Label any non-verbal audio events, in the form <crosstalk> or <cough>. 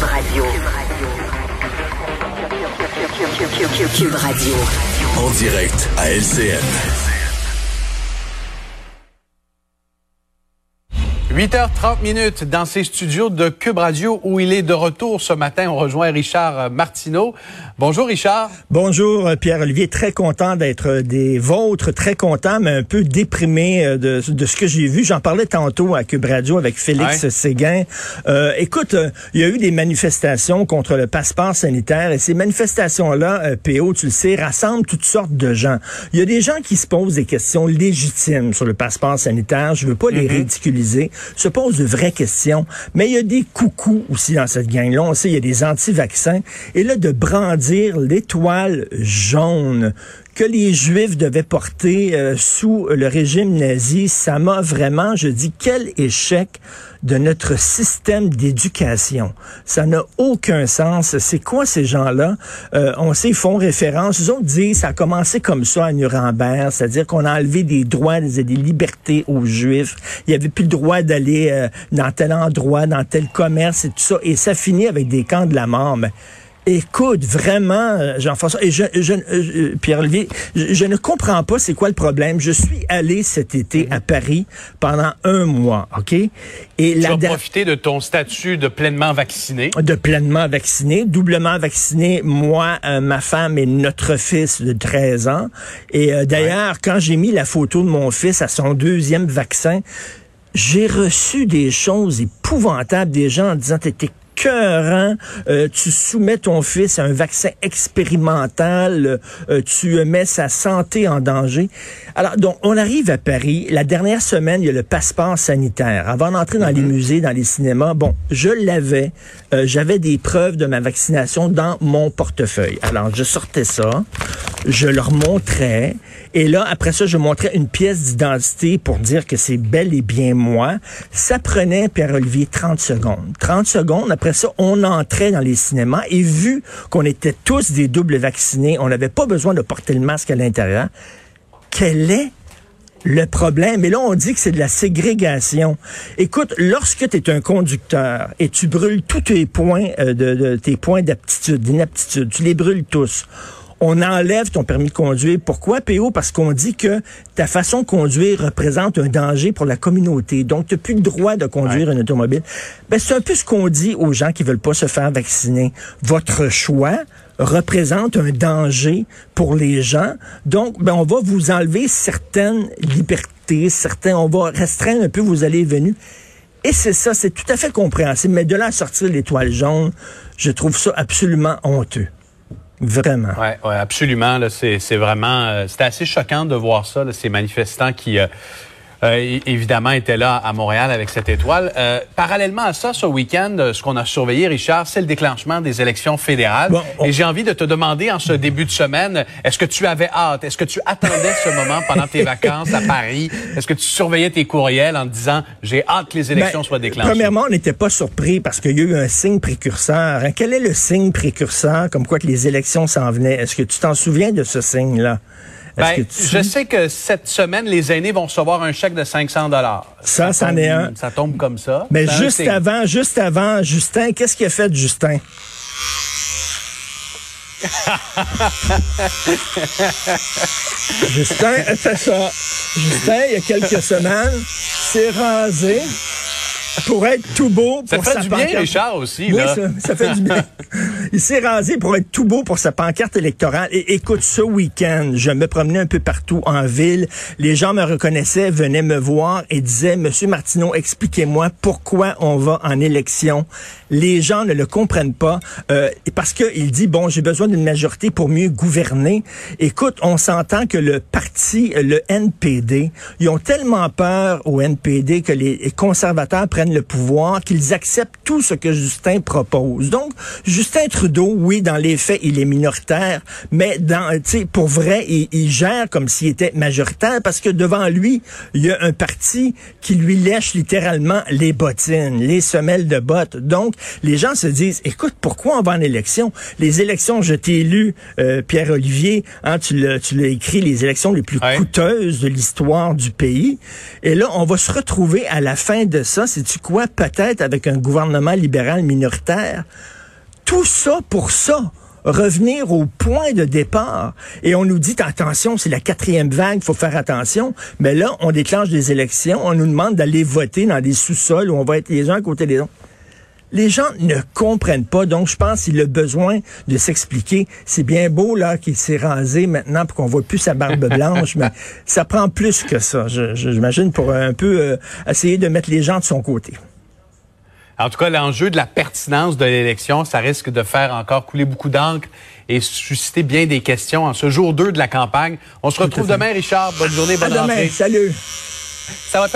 Cube Radio. Cube Radio. En direct à LCN. 8h30 minutes dans ces studios de Cube Radio où il est de retour ce matin. On rejoint Richard Martineau. Bonjour Richard. Bonjour euh, Pierre-Olivier. Très content d'être euh, des vôtres. Très content, mais un peu déprimé euh, de, de ce que j'ai vu. J'en parlais tantôt à Cube Radio avec Félix Séguin. Euh, écoute, il y a eu des manifestations contre le passeport sanitaire et ces manifestations-là, euh, PO, tu le sais, rassemblent toutes sortes de gens. Il y a des gens qui se posent des questions légitimes sur le passeport sanitaire. Je veux pas les mm-hmm. ridiculiser se pose de vraies questions. Mais il y a des coucous aussi dans cette gang-là. On sait, il y a des anti-vaccins. Et là, de brandir l'étoile jaune que les Juifs devaient porter euh, sous le régime nazi, ça m'a vraiment, je dis, quel échec de notre système d'éducation. Ça n'a aucun sens. C'est quoi ces gens-là? Euh, on sait, ils font référence. Ils ont dit, ça a commencé comme ça à Nuremberg, c'est-à-dire qu'on a enlevé des droits, des, des libertés aux Juifs. Il n'y avait plus le droit d'aller euh, dans tel endroit, dans tel commerce et tout ça. Et ça finit avec des camps de la mort. Écoute, vraiment, euh, Jean-François, et je, je euh, Pierre-Olivier, je, ne comprends pas c'est quoi le problème. Je suis allé cet été à Paris pendant un mois, OK? Et tu as profité de ton statut de pleinement vacciné? De pleinement vacciné, doublement vacciné, moi, euh, ma femme et notre fils de 13 ans. Et d'ailleurs, quand j'ai mis la photo de mon fils à son deuxième vaccin, j'ai reçu des choses épouvantables des gens en disant t'étais cœur, euh, tu soumets ton fils à un vaccin expérimental, euh, tu mets sa santé en danger. Alors, donc, on arrive à Paris. La dernière semaine, il y a le passeport sanitaire. Avant d'entrer dans les mhm. musées, dans les cinémas, bon, je l'avais. Euh, j'avais des preuves de ma vaccination dans mon portefeuille. Alors, je sortais ça, je leur montrais, et là, après ça, je montrais une pièce d'identité pour dire que c'est bel et bien moi. Ça prenait, Pierre-Olivier, 30 secondes. 30 secondes, après on entrait dans les cinémas et vu qu'on était tous des doubles vaccinés, on n'avait pas besoin de porter le masque à l'intérieur. Quel est le problème? Et là, on dit que c'est de la ségrégation. Écoute, lorsque tu es un conducteur et tu brûles tous tes points euh, de, tes points d'aptitude, d'inaptitude, tu les brûles tous on enlève ton permis de conduire. Pourquoi, PO? Parce qu'on dit que ta façon de conduire représente un danger pour la communauté. Donc, tu n'as plus le droit de conduire une automobile. Ben, c'est un peu ce qu'on dit aux gens qui veulent pas se faire vacciner. Votre choix représente un danger pour les gens. Donc, ben, on va vous enlever certaines libertés, certains, on va restreindre un peu vos allées et venues. Et c'est ça, c'est tout à fait compréhensible. Mais de là à sortir l'étoile jaune, je trouve ça absolument honteux. Vraiment. Oui, ouais, absolument. C'est vraiment, euh, c'était assez choquant de voir ça, là, ces manifestants qui euh, euh, évidemment, était là à Montréal avec cette étoile. Euh, parallèlement à ça, ce week-end, euh, ce qu'on a surveillé, Richard, c'est le déclenchement des élections fédérales. Et j'ai envie de te demander en ce début de semaine, est-ce que tu avais hâte? Est-ce que tu attendais ce moment pendant tes vacances à Paris? Est-ce que tu surveillais tes courriels en te disant, j'ai hâte que les élections ben, soient déclenchées? Premièrement, on n'était pas surpris parce qu'il y a eu un signe précurseur. Hein, quel est le signe précurseur comme quoi que les élections s'en venaient? Est-ce que tu t'en souviens de ce signe-là? Ben, je sais que cette semaine, les aînés vont recevoir un chèque de 500 dollars. Ça, ça c'en est un. Ça tombe comme ça. Mais juste avant, juste avant, Justin, qu'est-ce qu'il a fait, Justin? <laughs> Justin <laughs> a fait ça. Justin, il y a quelques semaines, s'est rasé pour être tout beau pour ça fait du bien, Richard, aussi. <laughs> Oui, Ça, fait du bien. Il s'est rasé pour être tout beau pour sa pancarte électorale. Et écoute, ce week-end, je me promenais un peu partout en ville. Les gens me reconnaissaient, venaient me voir et disaient, Monsieur Martineau, expliquez-moi pourquoi on va en élection. Les gens ne le comprennent pas euh, parce qu'il dit, bon, j'ai besoin d'une majorité pour mieux gouverner. Écoute, on s'entend que le parti, le NPD, ils ont tellement peur au NPD que les conservateurs prennent le pouvoir, qu'ils acceptent tout ce que Justin propose. Donc, Justin Trudeau, oui, dans les faits, il est minoritaire, mais dans, pour vrai, il, il gère comme s'il était majoritaire parce que devant lui, il y a un parti qui lui lèche littéralement les bottines, les semelles de bottes. Donc, les gens se disent, écoute, pourquoi on va en élection? Les élections, je t'ai lu, euh, Pierre-Olivier, hein, tu l'as écrit, les élections les plus coûteuses de l'histoire du pays. Et là, on va se retrouver à la fin de ça, c'est quoi? Peut-être avec un gouvernement libéral minoritaire? Tout ça pour ça revenir au point de départ. Et on nous dit, attention, c'est la quatrième vague, il faut faire attention. Mais là, on déclenche des élections, on nous demande d'aller voter dans des sous-sols où on va être les uns à côté des autres. Les gens ne comprennent pas, donc je pense qu'il a besoin de s'expliquer. C'est bien beau là qu'il s'est rasé maintenant pour qu'on voit plus sa barbe <laughs> blanche, mais ça prend plus que ça, j'imagine, pour un peu euh, essayer de mettre les gens de son côté. En tout cas, l'enjeu de la pertinence de l'élection, ça risque de faire encore couler beaucoup d'encre et susciter bien des questions en ce jour 2 de la campagne. On se retrouve demain, Richard. Bonne journée, bonne à Demain. Salut. Ça va